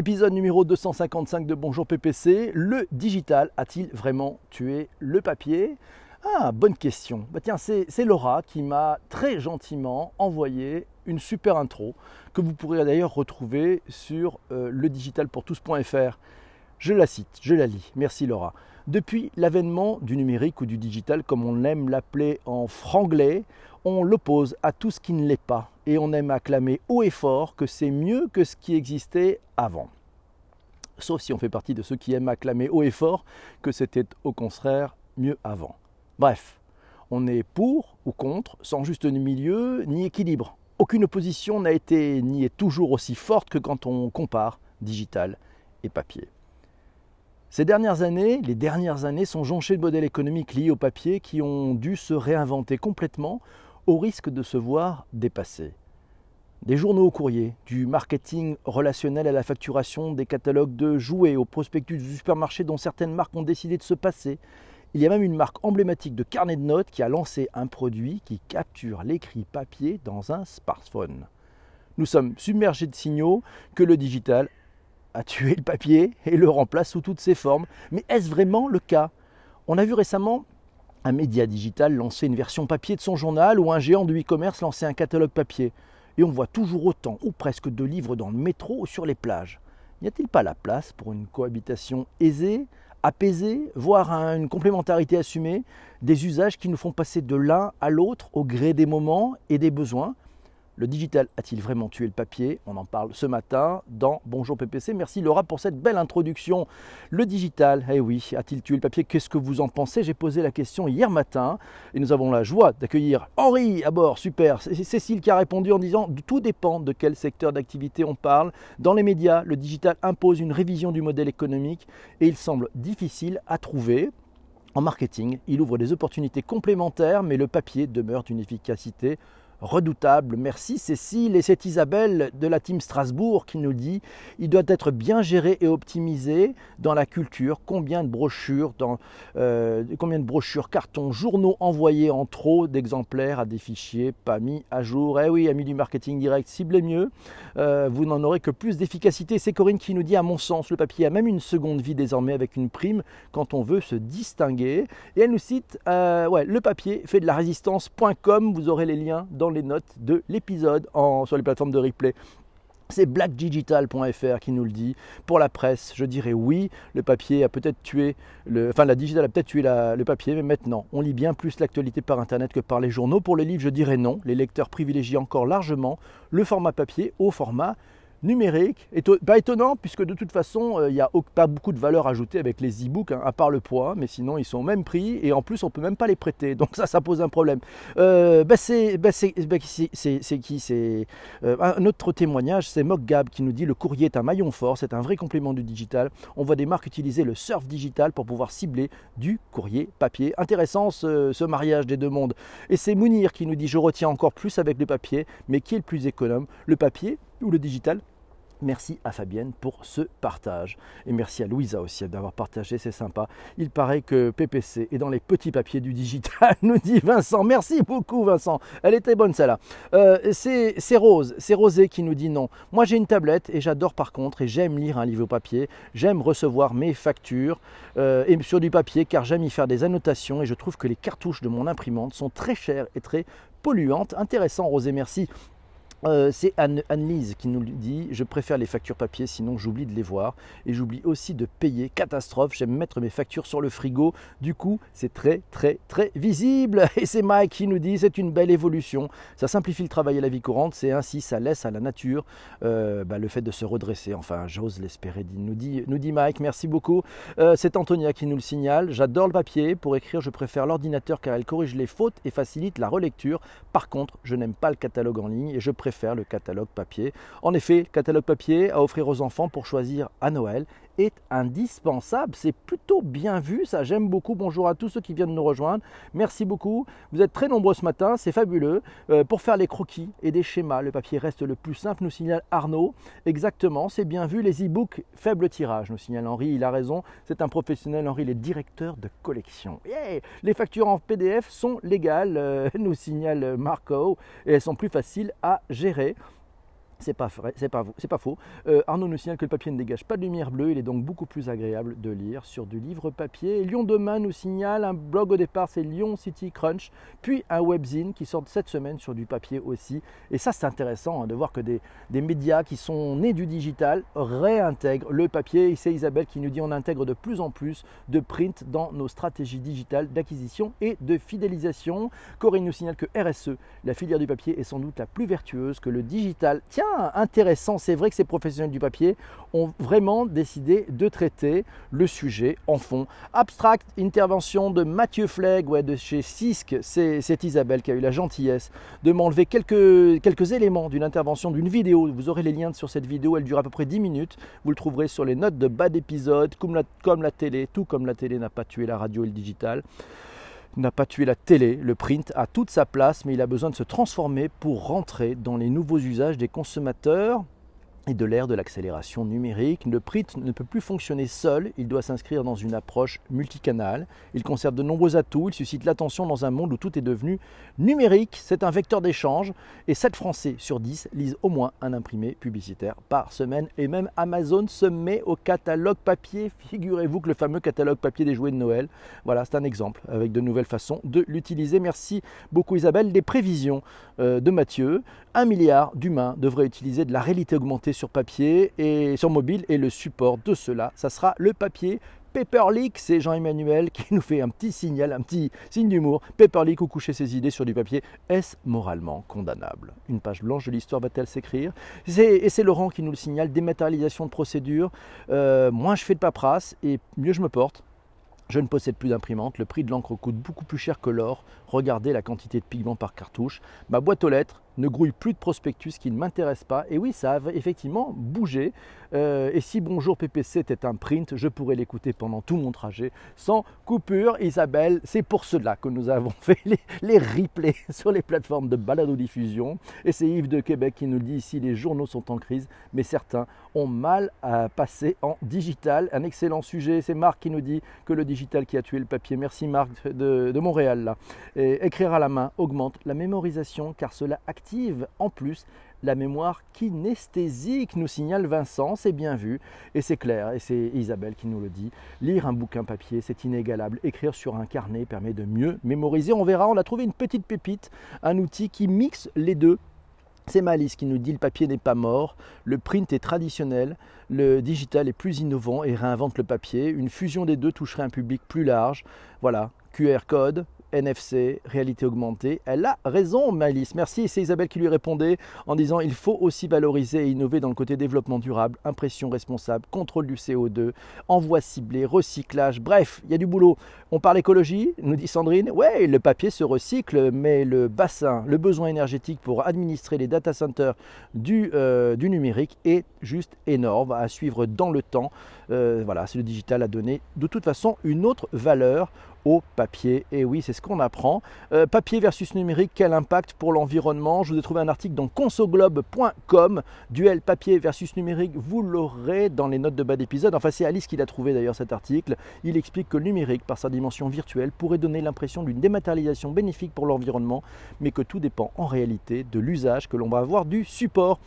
Épisode numéro 255 de Bonjour PPC. Le digital a-t-il vraiment tué le papier? Ah, bonne question. Bah tiens, c'est Laura qui m'a très gentiment envoyé une super intro que vous pourrez d'ailleurs retrouver sur euh, ledigitalpourtous.fr. Je la cite, je la lis. Merci Laura. Depuis l'avènement du numérique ou du digital, comme on aime l'appeler en franglais, on l'oppose à tout ce qui ne l'est pas et on aime acclamer haut et fort que c'est mieux que ce qui existait avant. Sauf si on fait partie de ceux qui aiment acclamer haut et fort que c'était au contraire mieux avant. Bref, on est pour ou contre, sans juste milieu ni équilibre. Aucune opposition n'a été ni est toujours aussi forte que quand on compare digital et papier. Ces dernières années, les dernières années sont jonchées de modèles économiques liés au papier qui ont dû se réinventer complètement au risque de se voir dépassés. Des journaux au courrier, du marketing relationnel à la facturation, des catalogues de jouets au prospectus du supermarché dont certaines marques ont décidé de se passer. Il y a même une marque emblématique de carnet de notes qui a lancé un produit qui capture l'écrit papier dans un smartphone. Nous sommes submergés de signaux que le digital a tué le papier et le remplace sous toutes ses formes. Mais est-ce vraiment le cas? On a vu récemment un média digital lancer une version papier de son journal ou un géant du e-commerce lancer un catalogue papier. Et on voit toujours autant ou presque de livres dans le métro ou sur les plages. N'y a-t-il pas la place pour une cohabitation aisée, apaisée, voire une complémentarité assumée, des usages qui nous font passer de l'un à l'autre au gré des moments et des besoins? Le digital a-t-il vraiment tué le papier? On en parle ce matin dans Bonjour PPC. Merci Laura pour cette belle introduction. Le digital, eh oui, a-t-il tué le papier? Qu'est-ce que vous en pensez? J'ai posé la question hier matin et nous avons la joie d'accueillir Henri à bord. Super. Cécile qui a répondu en disant tout dépend de quel secteur d'activité on parle. Dans les médias, le digital impose une révision du modèle économique et il semble difficile à trouver. En marketing, il ouvre des opportunités complémentaires, mais le papier demeure d'une efficacité redoutable. Merci Cécile. Et c'est Isabelle de la team Strasbourg qui nous dit il doit être bien géré et optimisé dans la culture. Combien de brochures, euh, combien de brochures, cartons, journaux envoyés en trop d'exemplaires à des fichiers pas mis à jour? Eh oui, amis du marketing direct, ciblez mieux. Euh, vous n'en aurez que plus d'efficacité. C'est Corinne qui nous dit à mon sens, le papier a même une seconde vie désormais avec une prime quand on veut se distinguer. Et elle nous cite euh, ouais, le papier fait de la résistance.com. Vous aurez les liens dans les notes de l'épisode sur les plateformes de replay. C'est blackdigital.fr qui nous le dit. Pour la presse, je dirais oui, le papier a peut-être tué, le, enfin la digital a peut-être tué le papier, mais maintenant, on lit bien plus l'actualité par Internet que par les journaux. Pour les livres, je dirais non. Les lecteurs privilégient encore largement le format papier au format numérique. Pas étonnant, puisque de toute façon, euh, il n'y a pas beaucoup de valeur ajoutée avec les e-books, hein, à part le poids, mais sinon ils sont au même prix et en plus on peut même pas les prêter. Donc ça, ça pose un problème. Euh, bah, c'est bah, bah, qui C'est euh, un autre témoignage, c'est Mockgab qui nous dit le courrier est un maillon fort, c'est un vrai complément du digital. On voit des marques utiliser le surf digital pour pouvoir cibler du courrier papier. Intéressant ce, ce mariage des deux mondes. Et c'est Mounir qui nous dit je retiens encore plus avec le papier, mais qui est le plus économe, le papier ou le digital? Merci à Fabienne pour ce partage. Et merci à Louisa aussi d'avoir partagé, c'est sympa. Il paraît que PPC est dans les petits papiers du digital, nous dit Vincent. Merci beaucoup Vincent. Elle était bonne celle-là. Euh, c'est Rose, c'est Rosé qui nous dit non. Moi j'ai une tablette et j'adore par contre et j'aime lire un livre au papier. J'aime recevoir mes factures euh, et sur du papier car j'aime y faire des annotations et je trouve que les cartouches de mon imprimante sont très chères et très polluantes. Intéressant Rosé, merci. Euh, c'est Anne-Lise qui nous dit Je préfère les factures papier, sinon j'oublie de les voir. Et j'oublie aussi de payer. Catastrophe, j'aime mettre mes factures sur le frigo. Du coup, c'est très, très, très visible. Et c'est Mike qui nous dit C'est une belle évolution. Ça simplifie le travail et la vie courante. C'est ainsi, ça laisse à la nature euh, bah, le fait de se redresser. Enfin, j'ose l'espérer, nous dit, Mike. Merci beaucoup. Euh, c'est Antonia qui nous le signale J'adore le papier. Pour écrire, je préfère l'ordinateur car elle corrige les fautes et facilite la relecture. Par contre, je n'aime pas le catalogue en ligne et je préfère faire le catalogue papier. En effet, catalogue papier à offrir aux enfants pour choisir à Noël indispensable. C'est plutôt bien vu, ça j'aime beaucoup. Bonjour à tous ceux qui viennent nous rejoindre. Merci beaucoup. Vous êtes très nombreux ce matin, c'est fabuleux. Euh, pour faire les croquis et des schémas, le papier reste le plus simple, nous signale Arnaud. Exactement, c'est bien vu. Les e-books, faible tirage, nous signale Henri. Il a raison, c'est un professionnel. Henri, il est directeur de collection. les factures en PDF sont légales, euh, nous signale Marco, et elles sont plus faciles à gérer. C'est pas, c'est pas, pas faux. Euh, Arnaud nous signale que le papier ne dégage pas de lumière bleue, il est donc beaucoup plus agréable de lire sur du livre papier. Lyon Demain nous signale un blog au départ, c'est Lyon City Crunch, puis un webzine qui sort cette semaine sur du papier aussi. Et ça, c'est intéressant hein, de voir que des, médias qui sont nés du digital réintègrent le papier. Et c'est Isabelle qui nous dit on intègre de plus en plus de print dans nos stratégies digitales d'acquisition et de fidélisation. Corinne nous signale que RSE, la filière du papier, est sans doute la plus vertueuse que le digital. Tiens, intéressant. C'est vrai que ces professionnels du papier ont vraiment décidé de traiter le sujet en fond. Abstract, intervention de Mathieu Flegg ouais, de chez Cisc. C'est Isabelle qui a eu la gentillesse de m'enlever quelques, quelques éléments d'une intervention, d'une vidéo. Vous aurez les liens sur cette vidéo. Elle dure à peu près 10 minutes. Vous le trouverez sur les notes de bas d'épisode, comme la, comme la télé, tout comme la télé n'a pas tué la radio et le digital n'a pas tué la télé. Le print a toute sa place, mais il a besoin de se transformer pour rentrer dans les nouveaux usages des consommateurs de l'ère de l'accélération numérique. Le print ne peut plus fonctionner seul, il doit s'inscrire dans une approche multicanale. Il conserve de nombreux atouts, il suscite l'attention dans un monde où tout est devenu numérique. C'est un vecteur d'échange et 7 Français sur 10 lisent au moins un imprimé publicitaire par semaine. Et même Amazon se met au catalogue papier. Figurez-vous que le fameux catalogue papier des jouets de Noël, voilà, c'est un exemple avec de nouvelles façons de l'utiliser. Merci beaucoup Isabelle. Des prévisions euh, de Mathieu. Un milliard d'humains devraient utiliser de la réalité augmentée sur papier et sur mobile et le support de cela, ça sera le papier Paperleak, c'est Jean-Emmanuel qui nous fait un petit signal, un petit signe d'humour. Paperleak ou coucher ses idées sur du papier, est-ce moralement condamnable? Une page blanche de l'histoire va-t-elle s'écrire? Et c'est Laurent qui nous le signale, dématérialisation de procédure. Euh, moins je fais de paperasse et mieux je me porte. Je ne possède plus d'imprimante, le prix de l'encre coûte beaucoup plus cher que l'or. Regardez la quantité de pigments par cartouche. Ma boîte aux lettres ne grouille plus de prospectus qui ne m'intéressent pas. Et oui, ça a effectivement bougé. Euh, et si Bonjour PPC était un print, je pourrais l'écouter pendant tout mon trajet sans coupure. Isabelle, c'est pour cela que nous avons fait les, replays sur les plateformes de balado-diffusion. Et c'est Yves de Québec qui nous dit ici les journaux sont en crise, mais certains ont mal à passer en digital. Un excellent sujet. C'est Marc qui nous dit que le digital qui a tué le papier. Merci Marc de, Montréal. Écrire à la main augmente la mémorisation car cela active en plus la mémoire kinesthésique, nous signale Vincent, c'est bien vu, et c'est clair, et c'est Isabelle qui nous le dit. Lire un bouquin papier, c'est inégalable. Écrire sur un carnet permet de mieux mémoriser. On verra, on a trouvé une petite pépite, un outil qui mixe les deux. C'est Malice qui nous dit le papier n'est pas mort, le print est traditionnel, le digital est plus innovant et réinvente le papier. Une fusion des deux toucherait un public plus large. Voilà, QR code, NFC, réalité augmentée. Elle a raison, Malice. Merci. C'est Isabelle qui lui répondait en disant il faut aussi valoriser et innover dans le côté développement durable, impression responsable, contrôle du CO2, envoi ciblé, recyclage. Bref, il y a du boulot. On parle écologie, nous dit Sandrine. Ouais, le papier se recycle, mais le bassin, le besoin énergétique pour administrer les data centers du, euh, numérique est juste énorme à suivre dans le temps. Euh, voilà, c'est le digital a donné de toute façon une autre valeur au papier. Et oui, c'est ce qu'on apprend. Euh, papier versus numérique, quel impact pour l'environnement? Je vous ai trouvé un article dans consoglobe.com, duel papier versus numérique. Vous l'aurez dans les notes de bas d'épisode. Enfin, c'est Alice qui l'a trouvé d'ailleurs cet article. Il explique que le numérique, par sa dimension virtuelle, pourrait donner l'impression d'une dématérialisation bénéfique pour l'environnement, mais que tout dépend en réalité de l'usage que l'on va avoir du support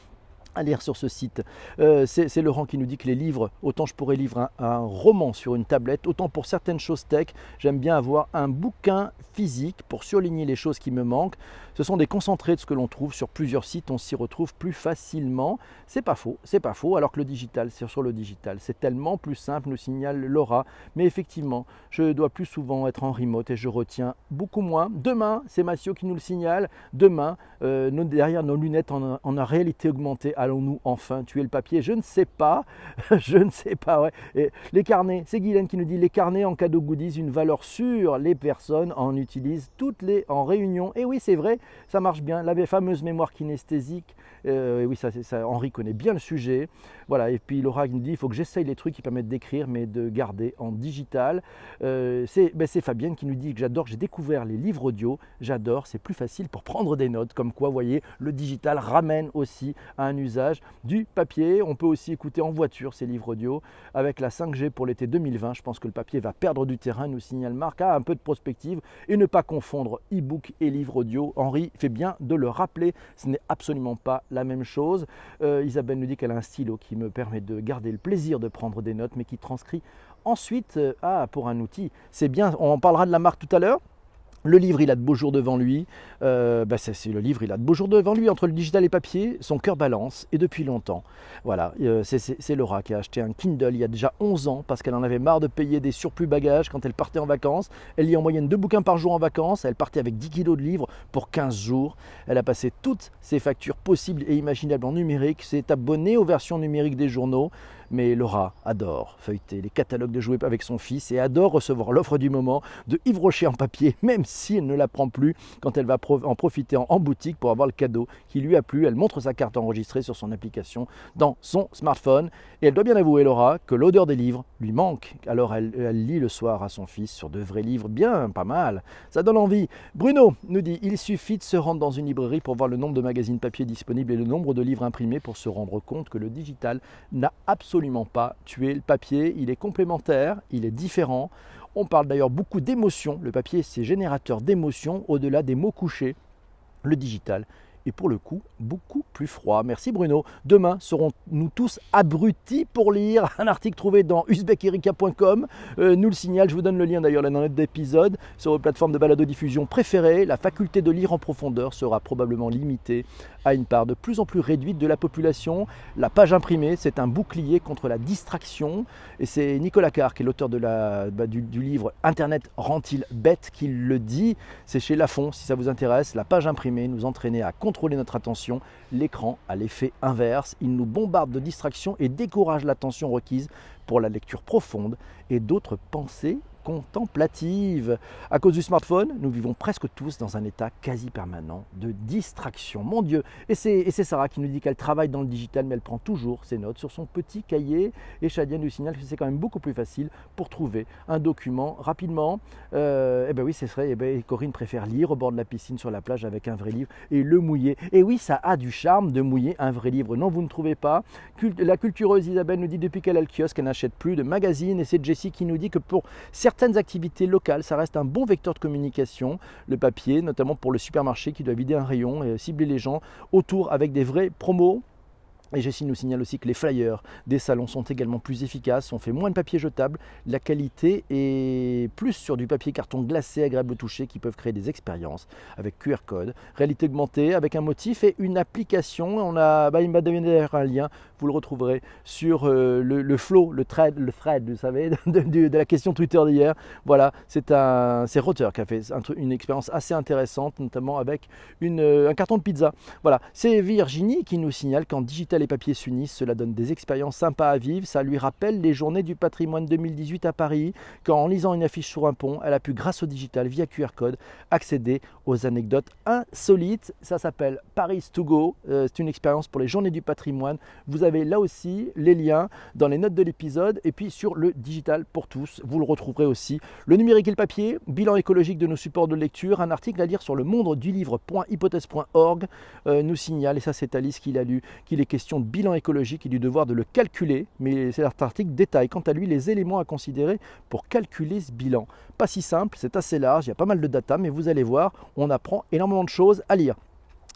à lire sur ce site. Euh, c'est Laurent qui nous dit que les livres, autant je pourrais lire un, roman sur une tablette, autant pour certaines choses tech, j'aime bien avoir un bouquin physique pour surligner les choses qui me manquent. Ce sont des concentrés de ce que l'on trouve sur plusieurs sites, on s'y retrouve plus facilement. C'est pas faux, c'est pas faux, alors que le digital, c'est sur le digital, c'est tellement plus simple, nous signale Laura. Mais effectivement, je dois plus souvent être en remote et je retiens beaucoup moins. Demain, c'est Mathieu qui nous le signale, demain, euh, derrière nos lunettes en, en réalité augmentée, allons-nous enfin tuer le papier? Je ne sais pas, je ne sais pas. Et les carnets, c'est Guylaine qui nous dit les carnets en cadeau goodies, une valeur sûre. Les personnes en utilisent toutes les en réunion. Et oui, c'est vrai, ça marche bien. La fameuse mémoire kinesthésique, euh, oui, ça, ça, Henri connaît bien le sujet. Voilà. Et puis Laura nous dit il faut que j'essaye les trucs qui permettent d'écrire, mais de garder en digital. Euh, ben, c'est Fabienne qui nous dit que j'adore, j'ai découvert les livres audio. J'adore, c'est plus facile pour prendre des notes. Comme quoi, vous voyez, le digital ramène aussi à un usage du papier. On peut aussi écouter en voiture ces livres audio avec la 5G pour l'été 2020. Je pense que le papier va perdre du terrain, nous signale Marc. Ah, un peu de prospective et ne pas confondre e-book et livre audio. Henri fait bien de le rappeler, ce n'est absolument pas la même chose. Euh, Isabelle nous dit qu'elle a un stylo qui me permet de garder le plaisir de prendre des notes, mais qui transcrit ensuite euh, ah, pour un outil. C'est bien, on en parlera de la marque tout à l'heure. Le livre, il a de beaux jours devant lui. Euh, bah, c'est le livre, il a de beaux jours devant lui. Entre le digital et papier, son cœur balance, et depuis longtemps. Voilà, euh, c'est Laura qui a acheté un Kindle il y a déjà 11 ans, parce qu'elle en avait marre de payer des surplus bagages quand elle partait en vacances. Elle lit en moyenne deux bouquins par jour en vacances. Elle partait avec 10 kilos de livres pour 15 jours. Elle a passé toutes ses factures possibles et imaginables en numérique. S'est abonnée aux versions numériques des journaux. Mais Laura adore feuilleter les catalogues de jouets avec son fils et adore recevoir l'offre du moment de Yves en papier, même si elle ne la prend plus quand elle va en profiter en boutique pour avoir le cadeau qui lui a plu. Elle montre sa carte enregistrée sur son application dans son smartphone et elle doit bien avouer, Laura, que l'odeur des livres lui manque. Alors elle, elle lit le soir à son fils sur de vrais livres, bien, pas mal. Ça donne envie. Bruno nous dit il suffit de se rendre dans une librairie pour voir le nombre de magazines papier disponibles et le nombre de livres imprimés pour se rendre compte que le digital n'a absolument pas tuer le papier, il est complémentaire, il est différent. On parle d'ailleurs beaucoup d'émotions. Le papier, c'est générateur d'émotions au-delà des mots couchés. Le digital, et pour le coup beaucoup plus froid. Merci Bruno. Demain serons-nous tous abrutis pour lire un article trouvé dans uzbekerika.com. Euh, nous le signale, je vous donne le lien d'ailleurs dans notre épisode sur vos plateformes de balado-diffusion préférées. La faculté de lire en profondeur sera probablement limitée à une part de plus en plus réduite de la population. La page imprimée, c'est un bouclier contre la distraction. Et c'est Nicolas Carr, qui est l'auteur bah, du, livre Internet rend-il bête, qui le dit. C'est chez Lafon, si ça vous intéresse. La page imprimée nous entraînait à contrôler notre attention. L'écran a l'effet inverse. Il nous bombarde de distractions et décourage l'attention requise pour la lecture profonde et d'autres pensées contemplative. À cause du smartphone, nous vivons presque tous dans un état quasi permanent de distraction. Mon Dieu Et c'est Sarah qui nous dit qu'elle travaille dans le digital, mais elle prend toujours ses notes sur son petit cahier. Et Shadia nous signale que c'est quand même beaucoup plus facile pour trouver un document rapidement. Euh, eh bien oui, c'est vrai. Eh ben, Corinne préfère lire au bord de la piscine sur la plage avec un vrai livre et le mouiller. Et oui, ça a du charme de mouiller un vrai livre. Non, vous ne trouvez pas? La cultureuse Isabelle nous dit depuis qu'elle a le kiosque, elle n'achète plus de magazines. Et c'est Jessie qui nous dit que pour certains certaines activités locales, ça reste un bon vecteur de communication, le papier, notamment pour le supermarché qui doit vider un rayon et cibler les gens autour avec des vrais promos et Jessie nous signale aussi que les flyers des salons sont également plus efficaces, on fait moins de papier jetable, la qualité est plus sur du papier carton glacé agréable au toucher qui peuvent créer des expériences avec QR code, réalité augmentée avec un motif et une application. On a, bah, il m'a donné un lien, vous le retrouverez sur euh, le, flow, le thread, le thread, vous savez, de, la question Twitter d'hier. Voilà, c'est un, c'est Rotter qui a fait une expérience assez intéressante, notamment avec une, euh, un carton de pizza. Voilà, c'est Virginie qui nous signale qu'en digital les papiers s'unissent, cela donne des expériences sympas à vivre. Ça lui rappelle les journées du patrimoine 2018 à Paris, quand en lisant une affiche sur un pont, elle a pu, grâce au digital, via QR code, accéder aux anecdotes insolites. Ça s'appelle Paris to Go. Euh, c'est une expérience pour les journées du patrimoine. Vous avez là aussi les liens dans les notes de l'épisode et puis sur le digital pour tous. Vous le retrouverez aussi. Le numérique et le papier, bilan écologique de nos supports de lecture, un article à lire sur le monde du livre.hypothèse.org euh, nous signale, et ça c'est Alice qui l'a lu, qu'il est question de bilan écologique et du devoir de le calculer, mais cet article détaille quant à lui les éléments à considérer pour calculer ce bilan. Pas si simple, c'est assez large, il y a pas mal de data, mais vous allez voir, on apprend énormément de choses à lire.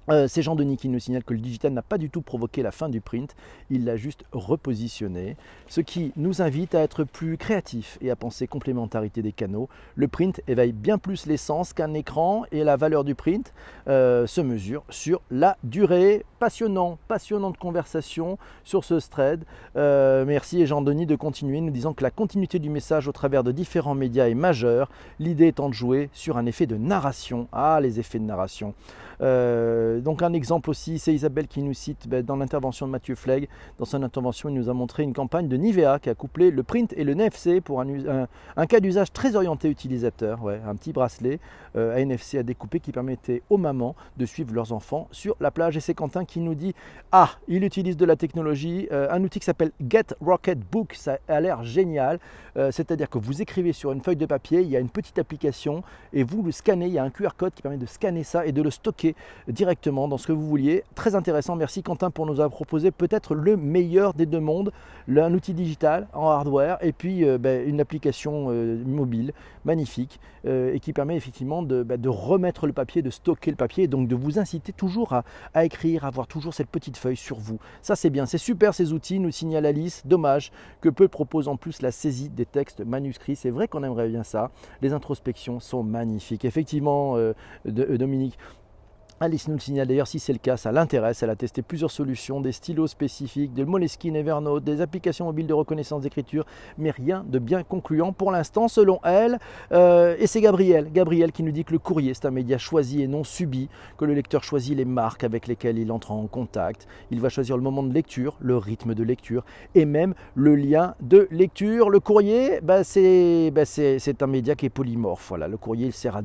Euh, c'est Jean-Denis qui nous signale que le digital n'a pas du tout provoqué la fin du print, il l'a juste repositionné, ce qui nous invite à être plus créatifs et à penser complémentarité des canaux. Le print éveille bien plus l'essence qu'un écran et la valeur du print euh, se mesure sur la durée. Passionnant, passionnante conversation sur ce thread. Euh, merci Jean-Denis de continuer nous disant que la continuité du message au travers de différents médias est majeure, l'idée étant de jouer sur un effet de narration. Ah, les effets de narration. Euh, donc un exemple aussi, c'est Isabelle qui nous cite ben, dans l'intervention de Mathieu Flegg. Dans son intervention, il nous a montré une campagne de Nivea qui a couplé le print et le NFC pour un, cas d'usage très orienté utilisateur. Ouais, un petit bracelet euh, à NFC à découper qui permettait aux mamans de suivre leurs enfants sur la plage. Et c'est Quentin qui nous dit Ah, il utilise de la technologie, euh, un outil qui s'appelle Get Rocket Book. Ça a l'air génial. C'est-à-dire que vous écrivez sur une feuille de papier, il y a une petite application et vous le scannez. Il y a un QR code qui permet de scanner ça et de le stocker directement dans ce que vous vouliez. Très intéressant, merci Quentin pour nous avoir proposé peut-être le meilleur des deux mondes, un outil digital en hardware et puis euh, ben, une application euh, mobile magnifique euh, et qui permet effectivement ben, de, remettre le papier, de stocker le papier et donc de vous inciter toujours à, à écrire, à avoir toujours cette petite feuille sur vous. Ça c'est bien, c'est super ces outils, nous signale Alice. Dommage que peu proposent en plus la saisie des textes manuscrits. C'est vrai qu'on aimerait bien ça. Les introspections sont magnifiques. Effectivement, Dominique, Alice nous le signale d'ailleurs, si c'est le cas, ça l'intéresse. Elle a testé plusieurs solutions, des stylos spécifiques, des Moleskine Evernote, des applications mobiles de reconnaissance d'écriture, mais rien de bien concluant pour l'instant selon elle. Euh, et c'est Gabriel, Gabriel qui nous dit que le courrier c'est un média choisi et non subi, que le lecteur choisit les marques avec lesquelles il entre en contact. Il va choisir le moment de lecture, le rythme de lecture et même le lien de lecture. Le courrier, bah, bah, c'est un média qui est polymorphe. Le courrier il sert à,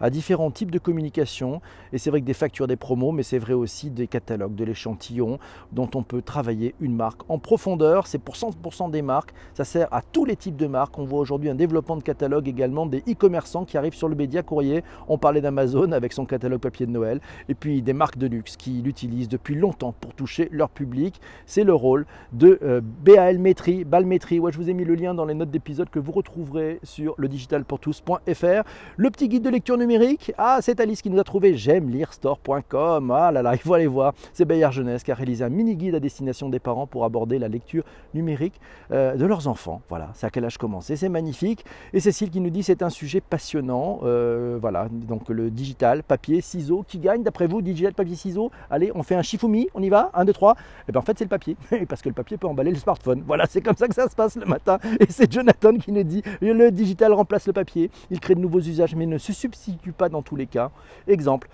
à différents types de communication et c'est des factures, des promos, mais c'est vrai aussi des catalogues, de l'échantillon dont on peut travailler une marque en profondeur. C'est pour 100% des marques. Ça sert à tous les types de marques. On voit aujourd'hui un développement de catalogue également des e-commerçants qui arrivent sur le média courrier. On parlait d'Amazon avec son catalogue papier de Noël. Et puis des marques de luxe qui l'utilisent depuis longtemps pour toucher leur public. C'est le rôle de euh, BAL Metri, Balmetri. Ouais, je vous ai mis le lien dans les notes d'épisode que vous retrouverez sur le digitalpourtous.fr. Le petit guide de lecture numérique. Ah, c'est Alice qui nous a trouvé. J'aime lire store.com. Ah là là, il faut aller voir. C'est Bayard Jeunesse qui a réalisé un mini-guide à destination des parents pour aborder la lecture numérique euh, de leurs enfants. Voilà, c'est à quel âge commencer? C'est magnifique. Et Cécile qui nous dit c'est un sujet passionnant. Euh, voilà, donc le digital, papier, ciseaux. Qui gagne? D'après vous, digital, papier, ciseaux? Allez, on fait un Shifumi, on y va? 1, 2, 3. Et bien en fait, c'est le papier. Parce que le papier peut emballer le smartphone. Voilà, c'est comme ça que ça se passe le matin. Et c'est Jonathan qui nous dit le digital remplace le papier. Il crée de nouveaux usages, mais ne se substitue pas dans tous les cas. Exemple,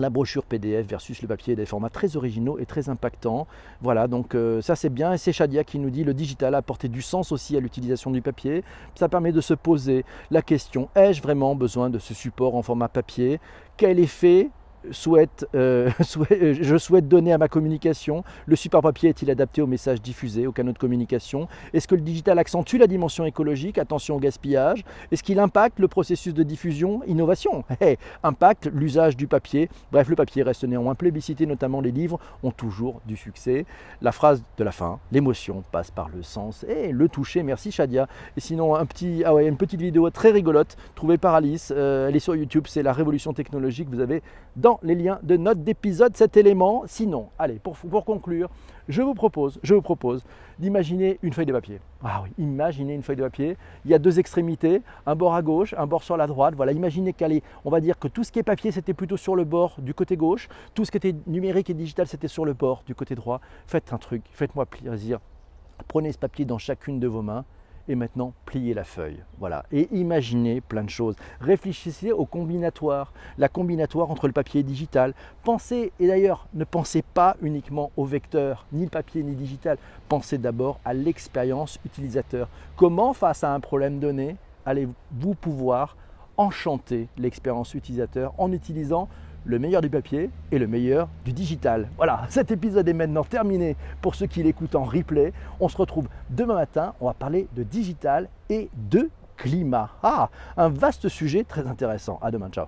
la brochure PDF versus le papier, des formats très originaux et très impactants. Voilà, donc euh, ça c'est bien. Et c'est Shadia qui nous dit le digital a apporté du sens aussi à l'utilisation du papier. Ça permet de se poser la question ai-je vraiment besoin de ce support en format papier? Quel effet souhaite, euh, euh, je souhaite donner à ma communication Le support papier est-il adapté aux messages diffusés, aux canaux de communication? Est-ce que le digital accentue la dimension écologique? Attention au gaspillage. Est-ce qu'il impacte le processus de diffusion Innovation? impacte l'usage du papier. Bref, le papier reste néanmoins plébiscité, notamment les livres ont toujours du succès. La phrase de la fin, l'émotion passe par le sens et le toucher. Merci Shadia. Et sinon, un petit, ah ouais, une petite vidéo très rigolote trouvée par Alice. Euh, elle est sur YouTube, c'est la révolution technologique. Vous avez dans les liens de notes d'épisode cet élément. Sinon, allez, pour, conclure, je vous propose, je vous propose d'imaginer une feuille de papier. Ah oui, imaginez une feuille de papier. Il y a deux extrémités, un bord à gauche, un bord sur la droite. Voilà, imaginez qu'elle on va dire que tout ce qui est papier, c'était plutôt sur le bord du côté gauche. Tout ce qui était numérique et digital, c'était sur le bord du côté droit. Faites un truc, faites-moi plaisir. Prenez ce papier dans chacune de vos mains et maintenant pliez la feuille. Voilà. Et imaginez plein de choses. Réfléchissez au combinatoire, la combinatoire entre le papier et le digital. Pensez, et d'ailleurs, ne pensez pas uniquement au vecteur, ni le papier ni le digital. Pensez d'abord à l'expérience utilisateur. Comment, face à un problème donné, allez-vous pouvoir enchanter l'expérience utilisateur en utilisant le meilleur du papier et le meilleur du digital. Voilà, cet épisode est maintenant terminé pour ceux qui l'écoutent en replay. On se retrouve demain matin, on va parler de digital et de climat. Ah, un vaste sujet très intéressant. À demain, ciao.